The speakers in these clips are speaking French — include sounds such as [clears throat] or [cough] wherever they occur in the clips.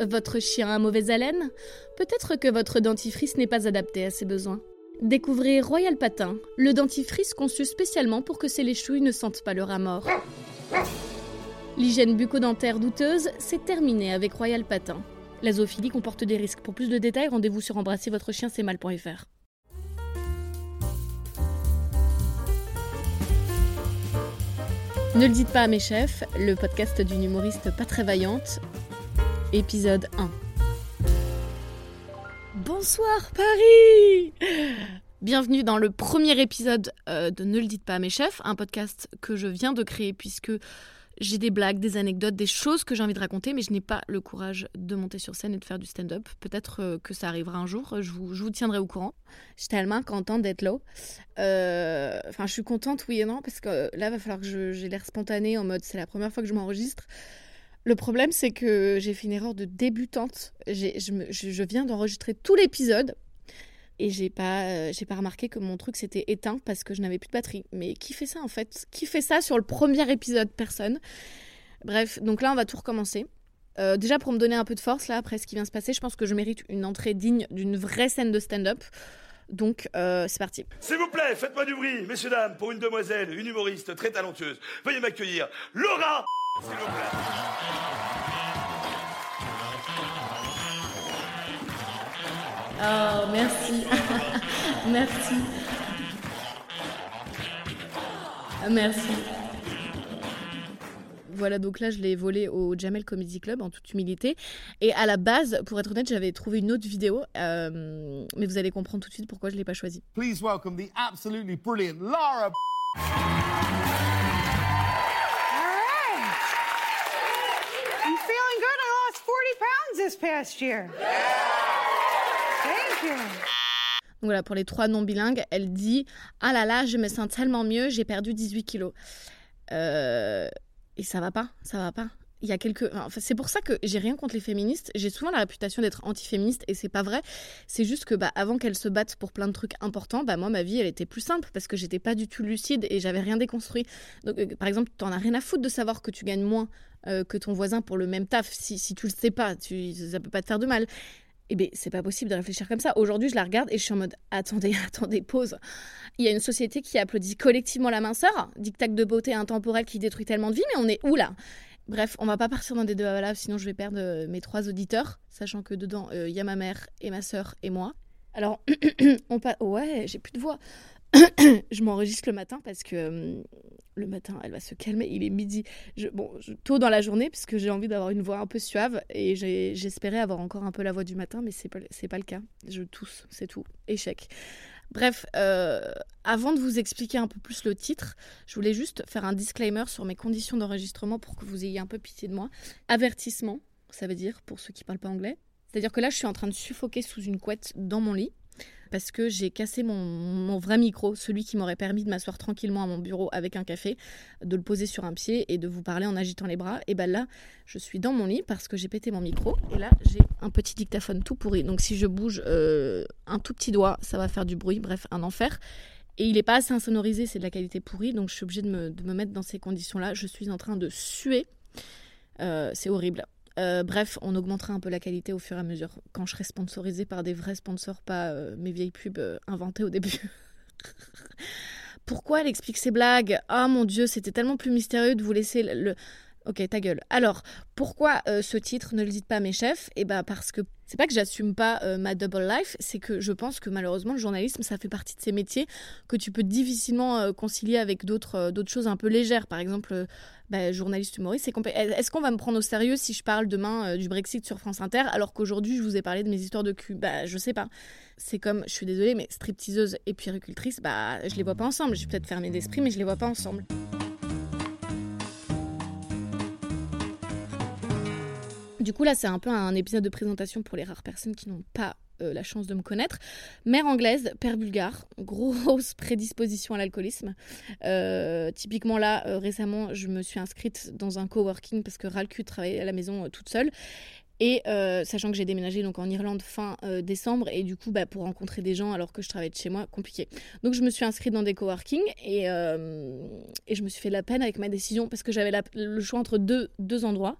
Votre chien a mauvaise haleine? Peut-être que votre dentifrice n'est pas adapté à ses besoins. Découvrez Royal Patin, le dentifrice conçu spécialement pour que ces léchouilles ne sentent pas le rat mort. L'hygiène bucco-dentaire douteuse, c'est terminé avec Royal Patin. La zoophilie comporte des risques. Pour plus de détails, rendez-vous sur embrasservotrechiensetmal.fr. Ne le dites pas à mes chefs, le podcast d'une humoriste pas très vaillante, épisode 1. Bonsoir Paris Bienvenue dans le premier épisode euh, de Ne le dites pas à mes chefs, un podcast que je viens de créer puisque j'ai des blagues, des anecdotes, des choses que j'ai envie de raconter, mais je n'ai pas le courage de monter sur scène et de faire du stand-up. Peut-être euh, que ça arrivera un jour, je vous, je vous tiendrai au courant. Je suis tellement contente d'être là. Euh, Enfin, je suis contente, oui et non, parce que là, il va falloir que j'ai l'air spontanée en mode c'est la première fois que je m'enregistre. Le problème, c'est que j'ai fait une erreur de débutante. Je, viens d'enregistrer tout l'épisode et j'ai pas, euh, j'ai pas remarqué que mon truc s'était éteint parce que je n'avais plus de batterie. Mais qui fait ça en fait? Qui fait ça sur le premier épisode? Personne. Bref, donc là, on va tout recommencer. Euh, déjà, pour me donner un peu de force, là, après ce qui vient se passer, je pense que je mérite une entrée digne d'une vraie scène de stand-up. Donc, euh, c'est parti. S'il vous plaît, faites-moi du bruit, messieurs, dames, pour une demoiselle, une humoriste très talentueuse. Veuillez m'accueillir, Laura S'il vous plaît. Oh, merci. [laughs] merci. Merci. Voilà, donc là, je l'ai volé au Jamel Comedy Club en toute humilité. Et à la base, pour être honnête, j'avais trouvé une autre vidéo, euh, mais vous allez comprendre tout de suite pourquoi je ne l'ai pas choisie. Please welcome the absolutely brilliant Laura. Donc voilà, pour les trois non bilingues, elle dit Ah là là, je me sens tellement mieux, j'ai perdu 18 kilos. Euh, et ça va pas, ça va pas. Il y a quelques. Enfin, c'est pour ça que j'ai rien contre les féministes. J'ai souvent la réputation d'être anti-féministe et c'est pas vrai. C'est juste que bah, avant qu'elles se battent pour plein de trucs importants, bah, moi, ma vie, elle était plus simple parce que j'étais pas du tout lucide et j'avais rien déconstruit. Donc, euh, par exemple, t'en as rien à foutre de savoir que tu gagnes moins euh, que ton voisin pour le même taf. Si, si tu le sais pas, tu, ça peut pas te faire de mal. Eh bien, c'est pas possible de réfléchir comme ça. Aujourd'hui, je la regarde et je suis en mode attendez, [laughs] attendez, pause. Il y a une société qui applaudit collectivement la minceur, dictat de beauté intemporelle qui détruit tellement de vie, mais on est où là? Bref, on va pas partir dans des débats là, sinon je vais perdre euh, mes trois auditeurs, sachant que dedans, il y a ma mère et ma sœur et moi. Alors, [clears throat] on pas. Ouais, j'ai plus de voix. Je m'enregistre le matin parce que euh, le matin, elle va se calmer. Il est midi. Je, bon, tôt dans la journée, puisque j'ai envie d'avoir une voix un peu suave. Et j'espérais avoir encore un peu la voix du matin, mais c'est pas, pas le cas. Je tousse, c'est tout. Échec. Bref, euh, avant de vous expliquer un peu plus le titre, je voulais juste faire un disclaimer sur mes conditions d'enregistrement pour que vous ayez un peu pitié de moi. Avertissement, ça veut dire, pour ceux qui parlent pas anglais. C'est-à-dire que là, je suis en train de suffoquer sous une couette dans mon lit parce que j'ai cassé mon, vrai micro, celui qui m'aurait permis de m'asseoir tranquillement à mon bureau avec un café, de le poser sur un pied et de vous parler en agitant les bras. Et ben là, je suis dans mon lit parce que j'ai pété mon micro et là, j'ai un petit dictaphone tout pourri. Donc si je bouge euh, un tout petit doigt, ça va faire du bruit. Bref, un enfer. Et il n'est pas assez insonorisé, c'est de la qualité pourrie, donc je suis obligée de me, de me mettre dans ces conditions-là. Je suis en train de suer. Euh, c'est horrible. Euh, bref, on augmentera un peu la qualité au fur et à mesure quand je serai sponsorisée par des vrais sponsors, pas euh, mes vieilles pubs euh, inventées au début. [laughs] Pourquoi elle explique ses blagues? Ah mon dieu, c'était tellement plus mystérieux de vous laisser le... Ok, ta gueule. Alors, pourquoi ce titre Ne le dites pas à mes chefs? Eh ben parce que c'est pas que j'assume pas euh, ma double life, c'est que je pense que malheureusement le journalisme ça fait partie de ces métiers que tu peux difficilement euh, concilier avec d'autres euh, d'autres choses un peu légères. Par exemple, bah, journaliste humoriste, est-ce qu'on va me prendre au sérieux si je parle demain du Brexit sur France Inter alors qu'aujourd'hui je vous ai parlé de mes histoires de cul? Bah je sais pas. C'est comme, je suis désolée, mais stripteaseuse et puéricultrice, bah je les vois pas ensemble. Je suis peut-être fermée d'esprit, mais je les vois pas ensemble. Du coup, là, c'est un peu un épisode de présentation pour les rares personnes qui n'ont pas euh, la chance de me connaître. Mère anglaise, père bulgare, grosse [laughs] prédisposition à l'alcoolisme. Euh, typiquement là, euh, récemment, je me suis inscrite dans un coworking parce que Ralcu travaillait à la maison toute seule. Et sachant que j'ai déménagé donc en Irlande fin décembre et du coup bah, pour rencontrer des gens alors que je travaillais de chez moi, compliqué. Donc je me suis inscrite dans des coworking et, et je me suis fait la peine avec ma décision parce que j'avais le choix entre deux, deux endroits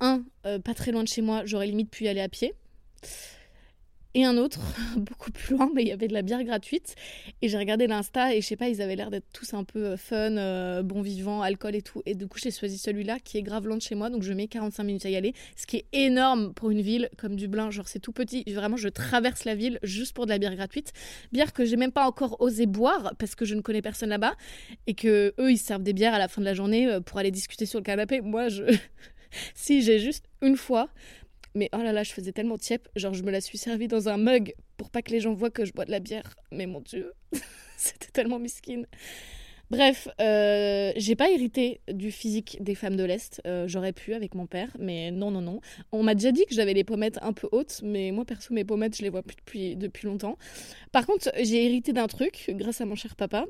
Un, euh, pas très loin de chez moi, j'aurais limite pu y aller à pied et un autre, [laughs] beaucoup plus loin, mais il y avait de la bière gratuite. Et j'ai regardé l'Insta et je sais pas, ils avaient l'air d'être tous un peu euh, fun, euh, bon vivant, alcool et tout. Et du coup, j'ai choisi celui-là qui est grave loin de chez moi, donc je mets 45 minutes à y aller, ce qui est énorme pour une ville comme Dublin. Genre, c'est tout petit. Vraiment, je traverse la ville juste pour de la bière gratuite. Bière que j'ai même pas encore osé boire parce que je ne connais personne là-bas et que eux, ils servent des bières à la fin de la journée euh, pour aller discuter sur le canapé. Moi, je. [laughs] [laughs] si j'ai juste une fois mais oh là là, je faisais tellement tiep. Genre, je me la suis servie dans un mug pour pas que les gens voient que je bois de la bière. Mais mon Dieu, [laughs] c'était tellement misquine. Bref, euh, j'ai pas hérité du physique des femmes de l'Est. Euh, j'aurais pu avec mon père, mais non, non, non. On m'a déjà dit que j'avais les pommettes un peu hautes, mais moi, perso, mes pommettes, je les vois plus depuis, depuis longtemps. Par contre, j'ai hérité d'un truc, grâce à mon cher papa.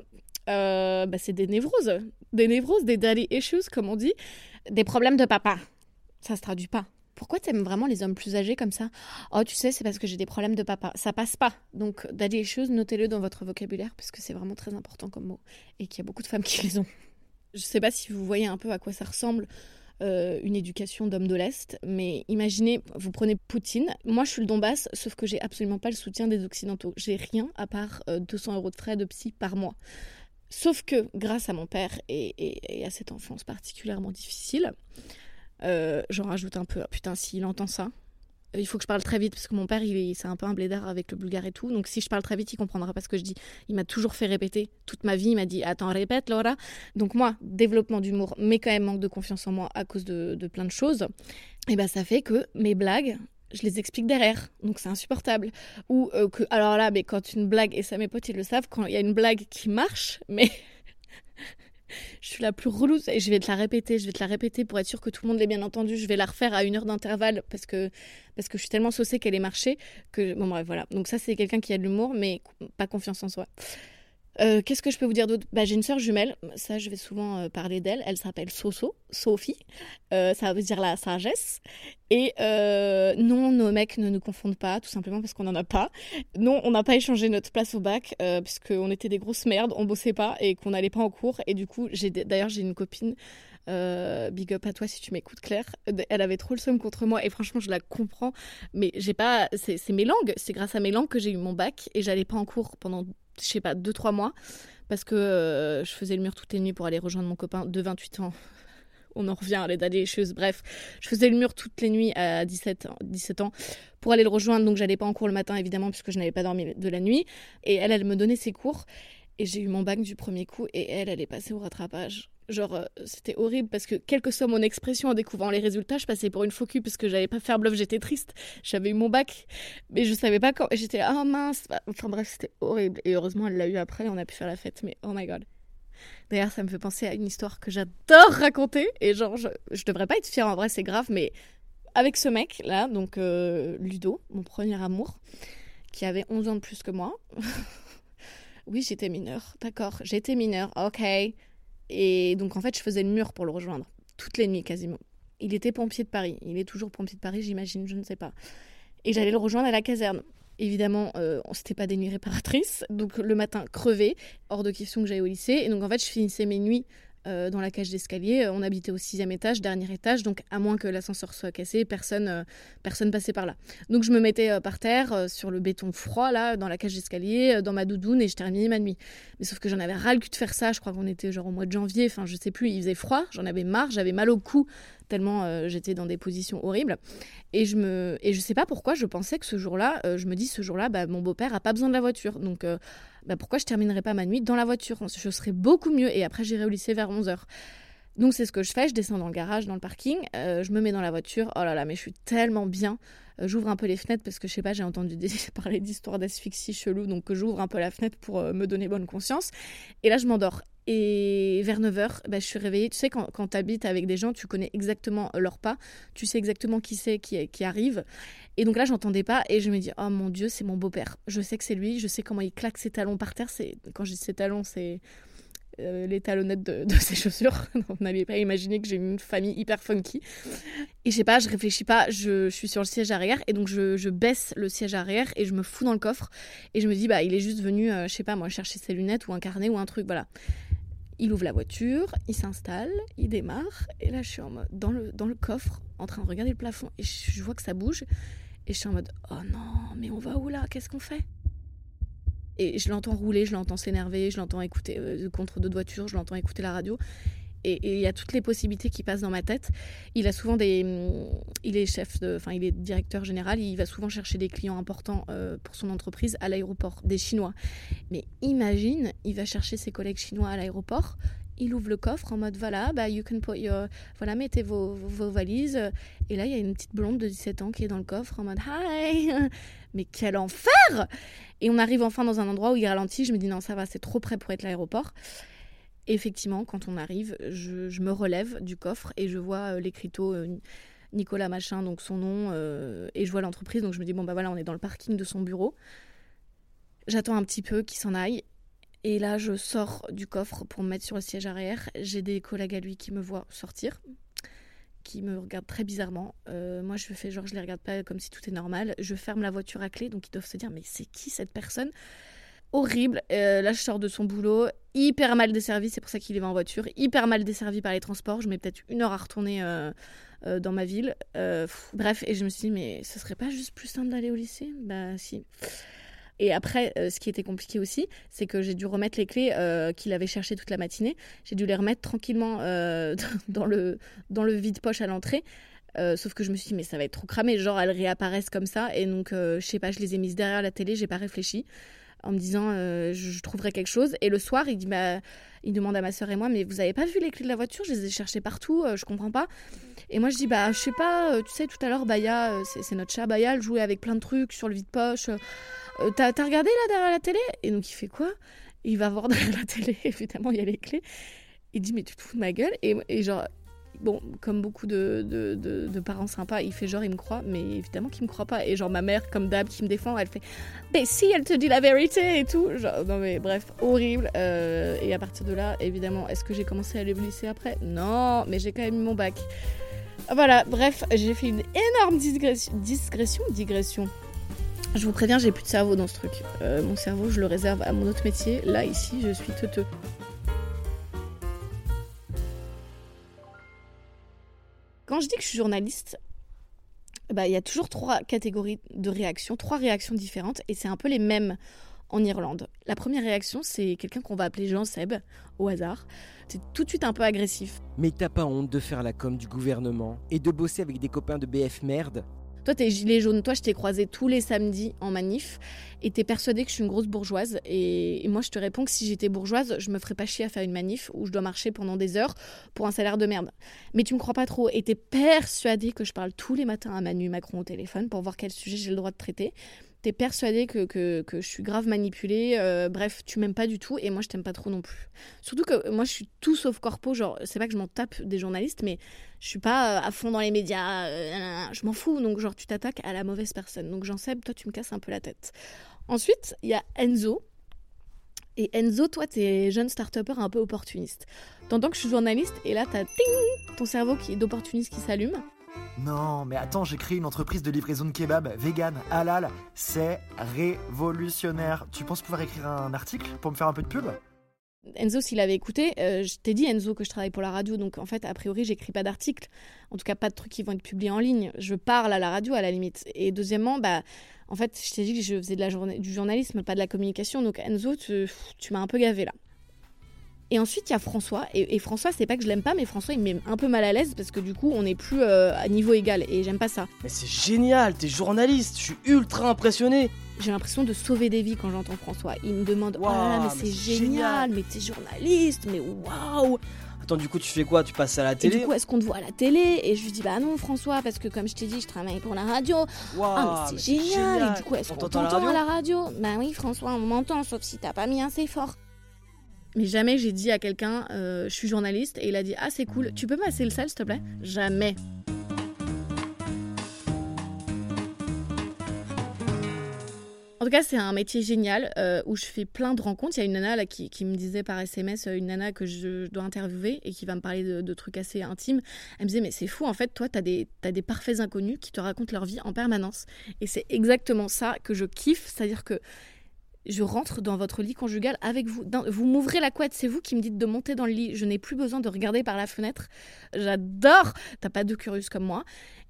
Euh, bah, c'est des névroses. Des névroses, des daddy issues, comme on dit. Des problèmes de papa. Ça se traduit pas pourquoi t'aimes vraiment les hommes plus âgés comme ça? Oh, tu sais, c'est parce que j'ai des problèmes de papa. Ça passe pas. Donc, daddy issues, notez-le dans votre vocabulaire parce que c'est vraiment très important comme mot et qu'il y a beaucoup de femmes qui [laughs] les ont. Je sais pas si vous voyez un peu à quoi ça ressemble. Euh, une éducation d'homme de l'Est, mais imaginez, vous prenez Poutine, moi je suis le Donbass, sauf que j'ai absolument pas le soutien des Occidentaux. J'ai rien à part 200 euh, euros de frais de psy par mois. Sauf que, grâce à mon père et à cette enfance particulièrement difficile, euh, j'en rajoute un peu. Putain, s'il entend ça, euh, il faut que je parle très vite parce que mon père, c'est un peu un blédard avec le bulgare et tout. Donc si je parle très vite, il comprendra pas ce que je dis. Il m'a toujours fait répéter toute ma vie. Il m'a dit attends répète Laura. Donc moi, développement d'humour, mais quand même manque de confiance en moi à cause de, plein de choses. Et ben ça fait que mes blagues, je les explique derrière, donc c'est insupportable. Ou euh, que alors là, mais quand une blague et ça mes potes ils le savent, quand il y a une blague qui marche, mais [laughs] je suis la plus relou et je vais te la répéter, je vais te la répéter pour être sûr que tout le monde l'ait bien entendu. Je vais la refaire à une heure d'intervalle parce que, parce que je suis tellement saucée qu'elle est marché que. Bon, bref, voilà. Donc, ça, c'est quelqu'un qui a de l'humour, mais pas confiance en soi. Euh, qu'est-ce que je peux vous dire d'autre? Bah, J'ai une sœur jumelle, ça je vais souvent euh, parler d'elle, elle s'appelle Soso, Sophie, euh, ça veut dire la sagesse. Et non, nos mecs ne nous confondent pas, tout simplement parce qu'on n'en a pas. Non, on n'a pas échangé notre place au bac, puisqu'on était des grosses merdes, on bossait pas et qu'on n'allait pas en cours. Et du coup, d'ailleurs j'ai une copine big up à toi si tu m'écoutes Claire. Elle avait trop le seum contre moi et franchement je la comprends. Mais j'ai pas, c'est mes langues, c'est grâce à mes langues que j'ai eu mon bac et j'allais pas en cours pendant je sais pas, 2-3 mois, parce que euh, je faisais le mur toutes les nuits pour aller rejoindre mon copain de 28 ans. [laughs] On en revient à daddy choses. Bref, je faisais le mur toutes les nuits à 17, 17 ans pour aller le rejoindre. Donc, j'allais pas en cours le matin, évidemment, puisque je n'avais pas dormi de la nuit. Et elle, elle me donnait ses cours. Et j'ai eu mon bac du premier coup. Et elle, elle est passée au rattrapage. Genre, euh, c'était horrible parce que, quelle que soit mon expression en découvrant les résultats, je passais pour une faux cul parce que j'allais pas faire bluff, j'étais triste. J'avais eu mon bac, mais je savais pas quand. J'étais oh mince. Enfin bref, c'était horrible. Et heureusement, elle l'a eu après on a pu faire la fête. Mais oh my god. D'ailleurs, ça me fait penser à une histoire que j'adore raconter. Et genre, je, je devrais pas être fière en vrai, c'est grave, mais avec ce mec là, donc euh, Ludo, mon premier amour, qui avait 11 ans de plus que moi. [laughs] oui, j'étais mineure, d'accord, j'étais mineure, ok. Et donc, en fait, je faisais le mur pour le rejoindre, toutes les nuits quasiment. Il était pompier de Paris. Il est toujours pompier de Paris, j'imagine, je ne sais pas. Et j'allais le rejoindre à la caserne. Évidemment, euh, c'était pas des nuits réparatrices. Donc, le matin, crevé, hors de question que j'aille au lycée. Et donc, en fait, je finissais mes nuits euh, dans la cage d'escalier. On habitait au sixième étage, dernier étage, donc à moins que l'ascenseur soit cassé, personne, euh, personne passait par là. Donc je me mettais euh, par terre sur le béton froid là, dans la cage d'escalier, dans ma doudoune et je terminais ma nuit. Mais sauf que j'en avais ras le cul de faire ça. Je crois qu'on était genre au mois de janvier. Enfin, je sais plus. Il faisait froid. J'en avais marre. J'avais mal au cou tellement j'étais dans des positions horribles. Et je me et je sais pas pourquoi je pensais que ce jour-là, je me dis ce jour-là, bah, mon beau-père a pas besoin de la voiture. Donc bah, pourquoi je terminerais pas ma nuit dans la voiture? Je serais beaucoup mieux et après j'irai au lycée vers 11h. Donc c'est ce que je fais, je descends dans le garage, dans le parking, euh, je me mets dans la voiture, oh là là, mais je suis tellement bien. Euh, j'ouvre un peu les fenêtres parce que je sais pas, j'ai entendu [laughs] parler d'histoires d'asphyxie chelou, donc j'ouvre un peu la fenêtre pour euh, me donner bonne conscience. Et là je m'endors. Et vers 9h, bah, je suis réveillée. Tu sais, quand, quand tu habites avec des gens, tu connais exactement leurs pas, tu sais exactement qui c'est qui, qui arrive. Et donc là, j'entendais pas et je me dis, oh mon Dieu, c'est mon beau-père. Je sais que c'est lui, je sais comment il claque ses talons par terre. C'est Quand je dis ses talons, c'est euh, les talonnettes de, ses chaussures. [laughs] On n'avait pas imaginé que j'ai une famille hyper funky. Et je sais pas, je réfléchis pas, je, suis sur le siège arrière et donc je, baisse le siège arrière et je me fous dans le coffre et je me dis, bah il est juste venu, euh, je sais pas moi, chercher ses lunettes ou un carnet ou un truc, voilà Il ouvre la voiture, il s'installe, il démarre, et là je suis en mode, dans le, coffre, en train de regarder le plafond, et je, je vois que ça bouge, et je suis en mode, oh non, mais on va où là? Qu'est-ce qu'on fait? Et je l'entends rouler, je l'entends s'énerver, je l'entends écouter euh, contre d'autres voitures, je l'entends écouter la radio. Et il y a toutes les possibilités qui passent dans ma tête. Il a souvent des, il est chef, de, enfin il est directeur général. Il va souvent chercher des clients importants euh, pour son entreprise à l'aéroport, des Chinois. Mais imagine, il va chercher ses collègues chinois à l'aéroport. Il ouvre le coffre en mode voilà, bah you can put voilà mettez vos, vos, vos valises. Et là il y a une petite blonde de 17 ans qui est dans le coffre en mode hi. [laughs] Mais quel enfer Et on arrive enfin dans un endroit où il ralentit. Je me dis non ça va, c'est trop près pour être l'aéroport. Effectivement, quand on arrive, je, me relève du coffre et je vois euh, l'écriteau euh, Nicolas Machin, donc son nom, euh, et je vois l'entreprise. Donc je me dis, bon, bah voilà, on est dans le parking de son bureau. J'attends un petit peu qu'il s'en aille. Et là, je sors du coffre pour me mettre sur le siège arrière. J'ai des collègues à lui qui me voient sortir, qui me regardent très bizarrement. Moi, je fais genre, je les regarde pas comme si tout est normal. Je ferme la voiture à clé, donc ils doivent se dire, mais c'est qui cette personne? Horrible. Euh, là, je sors de son boulot, hyper mal desservi, c'est pour ça qu'il y va en voiture, hyper mal desservi par les transports. Je mets peut-être une heure à retourner euh, euh, dans ma ville. Bref, et je me suis dit, mais ce serait pas juste plus simple d'aller au lycée? Bah, si. Et après, ce qui était compliqué aussi, c'est que j'ai dû remettre les clés qu'il avait cherchées toute la matinée. J'ai dû les remettre tranquillement [laughs] dans le, dans le vide-poche à l'entrée. Sauf que je me suis dit, mais ça va être trop cramé. Genre, elles réapparaissent comme ça. Et donc, euh, je sais pas, je les ai mises derrière la télé, j'ai pas réfléchi. En me disant, euh, je, trouverai quelque chose. Et le soir, il, dit, bah, il demande à ma soeur et moi, mais vous avez pas vu les clés de la voiture? Je les ai cherchées partout, euh, je comprends pas. Et moi, je dis, bah, je sais pas, euh, tu sais, tout à l'heure, Baya, c'est notre chat, Baya, elle jouait avec plein de trucs sur le vide-poche. Euh, T'as t'as regardé là derrière la télé? Et donc, il fait quoi? Il va voir [laughs] derrière la télé, évidemment, il y a les clés. Il dit, mais tu te fous de ma gueule? Et, et genre, bon, comme beaucoup de, de, parents sympas, il fait genre, il me croit, mais évidemment qu'il me croit pas. Et genre, ma mère, comme d'hab, qui me défend, elle fait, mais si, elle te dit la vérité et tout. Genre, non, mais bref, horrible. Euh, et à partir de là, évidemment, est-ce que j'ai commencé à aller au après? Non, mais j'ai quand même eu mon bac. Voilà, bref, j'ai fait une énorme digression. Digression Digression. Je vous préviens, j'ai plus de cerveau dans ce truc. Euh, mon cerveau, je le réserve à mon autre métier. Là, ici, je suis teuteux. Quand je dis que je suis journaliste, bah, il y a toujours trois catégories de réactions, trois réactions différentes, et c'est un peu les mêmes en Irlande. La première réaction, c'est quelqu'un qu'on va appeler Jean Seb, au hasard. C'est tout de suite un peu agressif. Mais t'as pas honte de faire la com du gouvernement et de bosser avec des copains de BF merde? Toi, t'es gilet jaune. Toi, je t'ai croisé tous les samedis en manif et t'es persuadé que je suis une grosse bourgeoise. Et, moi, je te réponds que si j'étais bourgeoise, je me ferais pas chier à faire une manif où je dois marcher pendant des heures pour un salaire de merde. Mais tu me crois pas trop et t'es persuadé que je parle tous les matins à Manu Macron au téléphone pour voir quel sujet j'ai le droit de traiter. T'es persuadé que, que, que je suis grave manipulée. euh, bref, tu m'aimes pas du tout et moi, je t'aime pas trop non plus. Surtout que moi, je suis tout sauf corpo. Genre, c'est pas que je m'en tape des journalistes, mais je suis pas euh, à fond dans les médias. euh, je m'en fous. Donc, genre, tu t'attaques à la mauvaise personne. Donc, Jean Seb, toi, tu me casses un peu la tête. Ensuite, il y a Enzo. Et Enzo, toi, t'es jeune start un peu opportuniste. T'entends que je suis journaliste et là, t'as ting ton cerveau qui est d'opportuniste qui s'allume. Non, mais attends, j'ai créé une entreprise de livraison de kebab vegan, halal. C'est révolutionnaire. Tu penses pouvoir écrire un article pour me faire un peu de pub? Enzo, s'il avait écouté, euh, je t'ai dit, Enzo, que je travaille pour la radio. Donc, en fait, a priori, j'écris pas d'articles. En tout cas, pas de trucs qui vont être publiés en ligne. Je parle à la radio, à la limite. Et deuxièmement, bah, en fait, je t'ai dit que je faisais du journalisme, pas de la communication. Donc, Enzo, tu, tu m'as un peu gavé là. Et ensuite, il y a François. Et, et François, c'est pas que je l'aime pas, mais François, il me met un peu mal à l'aise parce que du coup, on n'est plus euh, à niveau égal. Et j'aime pas ça. Mais c'est génial, t'es journaliste, je suis ultra impressionné. J'ai l'impression de sauver des vies quand j'entends François. Il me demande Oh là mais mais c'est génial, mais t'es journaliste, mais waouh Attends, du coup, tu fais quoi? Tu passes à la Et télé? du coup, est-ce qu'on te voit à la télé? Et je lui dis Bah non, François, parce que comme je t'ai dit, je travaille pour la radio. Waouh, ah, mais c'est génial. Et du coup, est-ce On qu'on t'entend à la à radio? la radio? Bah oui, François, on m'entend, sauf si t'as pas mis assez fort. Mais jamais j'ai dit à quelqu'un euh, Je suis journaliste et il a dit Ah, c'est cool, tu peux passer le sel, s'il te plaît? Jamais. En tout cas, c'est un métier génial euh, où je fais plein de rencontres. Il y a une nana qui, me disait par SMS, euh, une nana que je, dois interviewer et qui va me parler de, trucs assez intimes. Elle me disait, mais c'est fou, en fait, toi, tu as des, t'as des parfaits inconnus qui te racontent leur vie en permanence. Et c'est exactement ça que je kiffe, c'est-à-dire que je rentre dans votre lit conjugal avec vous. Vous m'ouvrez la couette, c'est vous qui me dites de monter dans le lit. Je n'ai plus besoin de regarder par la fenêtre. J'adore. T'as pas de curieuse comme moi.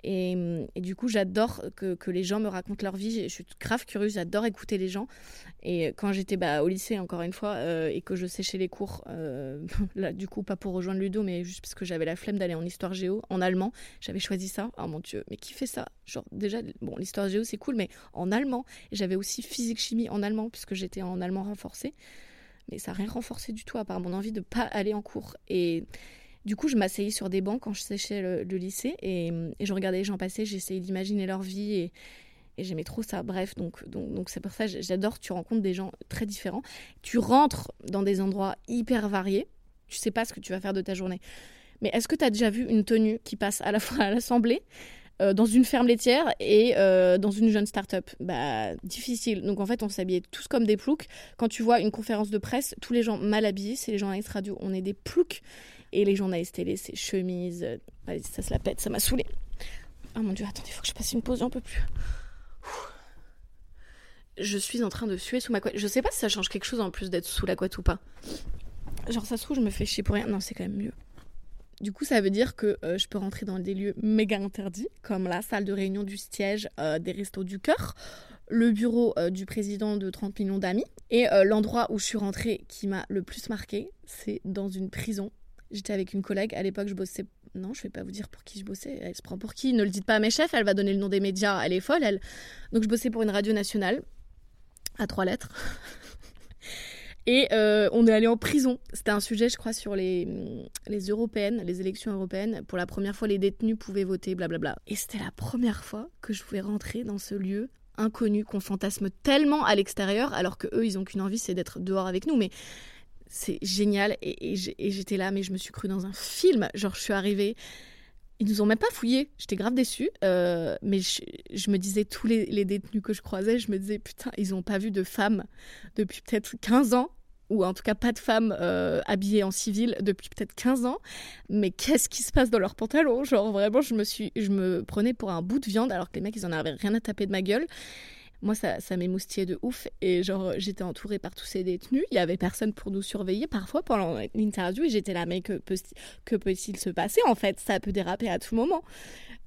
Et, et du coup, j'adore que, les gens me racontent leur vie. Je suis grave curieuse, j'adore écouter les gens. Et quand j'étais bah, au lycée, encore une fois, euh, et que je séchais les cours, euh, [laughs] là, du coup, pas pour rejoindre Ludo, mais juste parce que j'avais la flemme d'aller en histoire géo, en allemand, j'avais choisi ça. Oh mon dieu, mais qui fait ça? Genre, déjà, bon, l'histoire géo, c'est cool, mais en allemand. J'avais aussi physique-chimie en allemand, puisque j'étais en allemand renforcé. Mais ça n'a rien renforcé du tout, à part mon envie de pas aller en cours. Et du coup, je m'asseyais sur des bancs quand je séchais le, lycée, et, je regardais les gens passer, j'essayais d'imaginer leur vie, et, j'aimais trop ça. Bref, donc donc donc c'est pour ça j'adore. Tu rencontres des gens très différents. Tu rentres dans des endroits hyper variés. Tu sais pas ce que tu vas faire de ta journée. Mais est-ce que tu as déjà vu une tenue qui passe à la fois à l'assemblée, euh, dans une ferme laitière et euh, dans une jeune start-up? Bah difficile. Donc en fait, on s'habillait tous comme des ploucs. Quand tu vois une conférence de presse, tous les gens mal habillés, c'est les journalistes radio. On est des ploucs. Et les journalistes télé, c'est chemises. euh, allez, ça se la pète, ça m'a saoulé. Oh mon dieu, attendez, il faut que je passe une pause, j'en peux plus je suis en train de suer sous ma couette. Je sais pas si ça change quelque chose en plus d'être sous la couette ou pas. Genre ça se trouve, je me fais chier pour rien. Non, c'est quand même mieux. Du coup, ça veut dire que euh, je peux rentrer dans des lieux méga interdits, comme la salle de réunion du siège euh, des Restos du Cœur, le bureau euh, du président de 30 millions d'amis, et euh, l'endroit où je suis rentrée qui m'a le plus marqué, c'est dans une prison. J'étais avec une collègue, à l'époque je bossais... Non, je vais pas vous dire pour qui je bossais, elle se prend pour qui, ne le dites pas à mes chefs, elle va donner le nom des médias, elle est folle, elle. Donc je bossais pour une radio nationale, à trois lettres. [laughs] Et euh, on est allé en prison. C'était un sujet, je crois, sur les, européennes, les élections européennes. Pour la première fois, les détenus pouvaient voter, blablabla. Et c'était la première fois que je pouvais rentrer dans ce lieu inconnu qu'on fantasme tellement à l'extérieur, alors que eux, ils ont qu'une envie, c'est d'être dehors avec nous. Mais c'est génial. Et, j'étais là, mais je me suis cru dans un film. Genre, je suis arrivée. Ils nous ont même pas fouillés. J'étais grave déçue. Euh, mais je, me disais, tous les, détenus que je croisais, je me disais, putain, ils ont pas vu de femmes depuis peut-être 15 ans. Ou en tout cas, pas de femmes euh, habillées en civil depuis peut-être 15 ans. Mais qu'est-ce qui se passe dans leurs pantalons Genre, vraiment, je me, suis, je me prenais pour un bout de viande alors que les mecs, ils en avaient rien à taper de ma gueule. Moi, ça, ça m'émoustillait de ouf. Et genre, j'étais entourée par tous ces détenus. Il y avait personne pour nous surveiller parfois pendant l'interview. J'étais là, mais que, peut, que peut-il se passer en fait? Ça peut déraper à tout moment.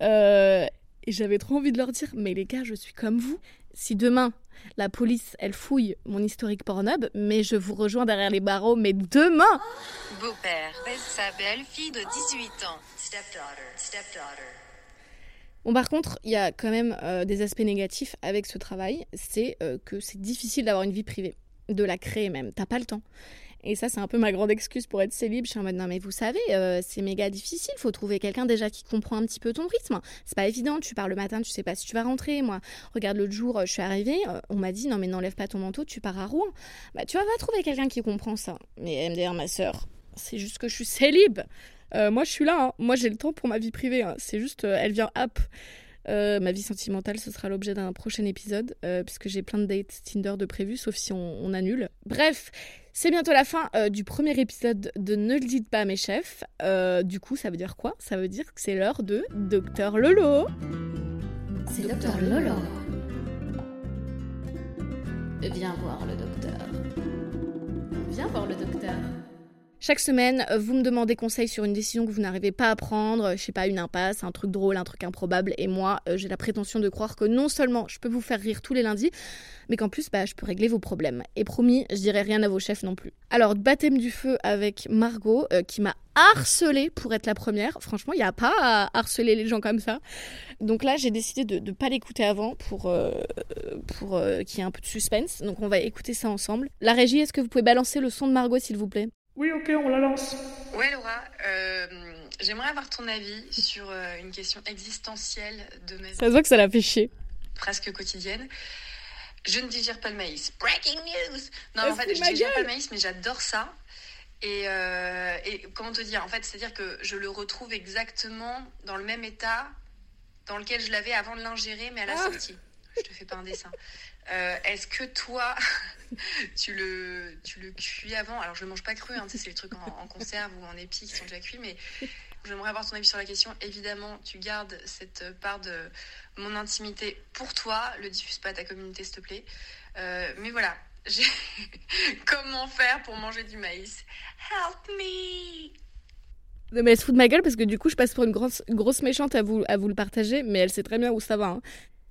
Euh, et j'avais trop envie de leur dire, mais les gars, je suis comme vous. Si demain, la police, elle fouille mon historique Pornhub, mais je vous rejoins derrière les barreaux, mais demain Beau-père sa belle-fille de 18 ans. Stepdaughter, stepdaughter. Bon, par contre, il y a quand même euh, des aspects négatifs avec ce travail. C'est euh, que c'est difficile d'avoir une vie privée, de la créer même. T'as pas le temps. Et ça, c'est un peu ma grande excuse pour être célib. Je suis en mode, non, mais vous savez, euh, c'est méga difficile. Faut trouver quelqu'un déjà qui comprend un petit peu ton rythme. C'est pas évident. Tu pars le matin, tu sais pas si tu vas rentrer. Moi, regarde, l'autre jour, je suis arrivée, on m'a dit, non, mais n'enlève pas ton manteau, tu pars à Rouen. Bah, tu vas pas trouver quelqu'un qui comprend ça. Mais MDR, ma sœur, c'est juste que je suis célib. Euh, moi, je suis là. hein. Moi, j'ai le temps pour ma vie privée. hein. C'est juste, euh, elle vient hop. Euh, ma vie sentimentale, ce sera l'objet d'un prochain épisode, puisque j'ai plein de dates Tinder de prévus, sauf si on, annule. Bref, c'est bientôt la fin du premier épisode de Ne le dites pas à mes chefs. Du coup, ça veut dire quoi? Ça veut dire que c'est l'heure de Docteur Lolo. C'est Docteur Lolo. Viens voir le docteur. Viens voir le docteur. Chaque semaine, vous me demandez conseil sur une décision que vous n'arrivez pas à prendre, je sais pas, une impasse, un truc drôle, un truc improbable, et moi, euh, j'ai la prétention de croire que non seulement je peux vous faire rire tous les lundis, mais qu'en plus, bah, je peux régler vos problèmes. Et promis, je dirai rien à vos chefs non plus. Alors, baptême du feu avec Margot, euh, qui m'a harcelée pour être la première. Franchement, il n'y a pas à harceler les gens comme ça. Donc là, j'ai décidé de ne pas l'écouter avant pour, pour euh, qu'il y ait un peu de suspense. Donc on va écouter ça ensemble. La régie, est-ce que vous pouvez balancer le son de Margot, s'il vous plaît? Oui, ok, on la lance. Ouais, Laura, euh, j'aimerais avoir ton avis sur euh, une question existentielle de ma vie Ça se voit que ça l'a fait chier. presque quotidienne. Je ne digère pas le maïs. Breaking news Non, Ah, en fait, je ma digère gueule. pas le maïs, mais j'adore ça. Et, euh, et comment te dire? En fait, c'est-à-dire que je le retrouve exactement dans le même état dans lequel je l'avais avant de l'ingérer, mais à la Ah. sortie. Je te fais pas un dessin. Euh, Est-ce que toi, [laughs] tu le, tu le cuis avant? Alors, je le mange pas cru, hein, c'est les trucs en, conserve ou en épi qui sont déjà cuits, mais j'aimerais avoir ton avis sur la question. Évidemment, tu gardes cette part de mon intimité pour toi, le diffuse pas à ta communauté, s'il te plaît. Euh, mais voilà, [laughs] Comment faire pour manger du maïs? Help me mais elle se fout de ma gueule parce que du coup, je passe pour une grosse, grosse méchante à vous, à vous le partager, mais elle sait très bien où ça va. hein.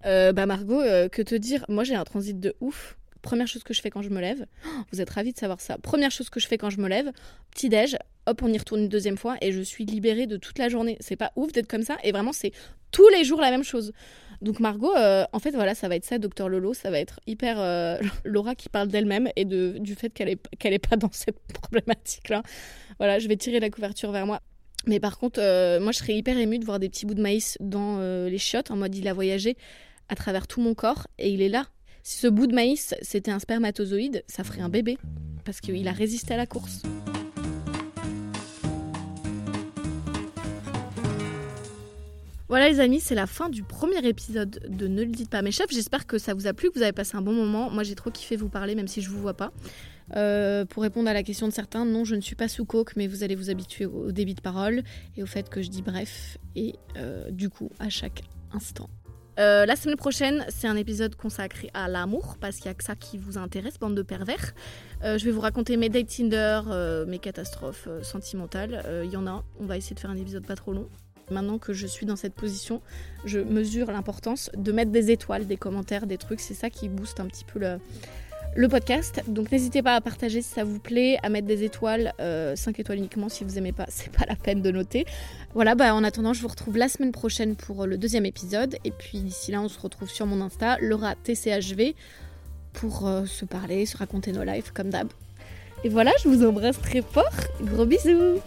Euh, bah, Margot, euh, que te dire? Moi, j'ai un transit de ouf. Première chose que je fais quand je me lève, [gasps] Oh, vous êtes ravis de savoir ça. Première chose que je fais quand je me lève, petit-déj, hop, on y retourne une deuxième fois et je suis libérée de toute la journée. C'est pas ouf d'être comme ça et vraiment, c'est tous les jours la même chose. Donc, Margot, euh, en fait, voilà, ça va être ça, Docteur Lolo, ça va être hyper euh, [laughs] Laura qui parle d'elle-même et de, du fait qu'elle est, qu'elle est pas dans cette [laughs] problématique-là. Voilà, je vais tirer la couverture vers moi. Mais par contre, moi, je serais hyper émue de voir des petits bouts de maïs dans les chiottes, en mode il a voyagé à travers tout mon corps et il est là. Si ce bout de maïs, c'était un spermatozoïde, ça ferait un bébé. Parce qu'il a résisté à la course. Voilà les amis, c'est la fin du premier épisode de Ne le dites pas mes chefs. J'espère que ça vous a plu, que vous avez passé un bon moment. Moi j'ai trop kiffé vous parler même si je vous vois pas. Euh, pour répondre à la question de certains, non je ne suis pas sous coke mais vous allez vous habituer au débit de parole et au fait que je dis bref et euh, du coup à chaque instant. Euh, la semaine prochaine, c'est un épisode consacré à l'amour, parce qu'il y a que ça qui vous intéresse, bande de pervers. Euh, je vais vous raconter mes dates Tinder, euh, mes catastrophes sentimentales. Il y en a, on va essayer de faire un épisode pas trop long. Maintenant que je suis dans cette position, je mesure l'importance de mettre des étoiles, des commentaires, des trucs. C'est ça qui booste un petit peu le, le podcast. Donc n'hésitez pas à partager si ça vous plaît, à mettre des étoiles, 5 étoiles uniquement si vous aimez pas, [laughs] c'est pas la peine de noter. Voilà, bah en attendant, je vous retrouve la semaine prochaine pour le deuxième épisode. Et puis d'ici là, on se retrouve sur mon Insta, Laura TCHV, pour euh, se parler, se raconter nos lives comme d'hab. Et voilà, je vous embrasse très fort. Gros bisous